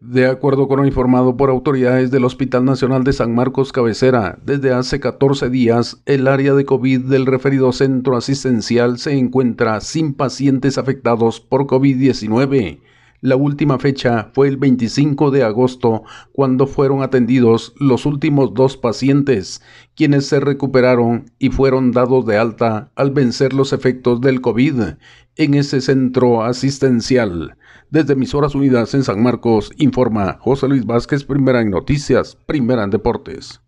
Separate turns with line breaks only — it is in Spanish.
De acuerdo con lo informado por autoridades del Hospital Nacional de San Marcos Cabecera, desde hace 14 días el área de COVID del referido centro asistencial se encuentra sin pacientes afectados por COVID-19. La última fecha fue el 25 de agosto, cuando fueron atendidos los últimos dos pacientes, quienes se recuperaron y fueron dados de alta al vencer los efectos del COVID en ese centro asistencial. Desde Emisoras Unidas en San Marcos, informa José Luis Vázquez, primera en noticias, primera en deportes.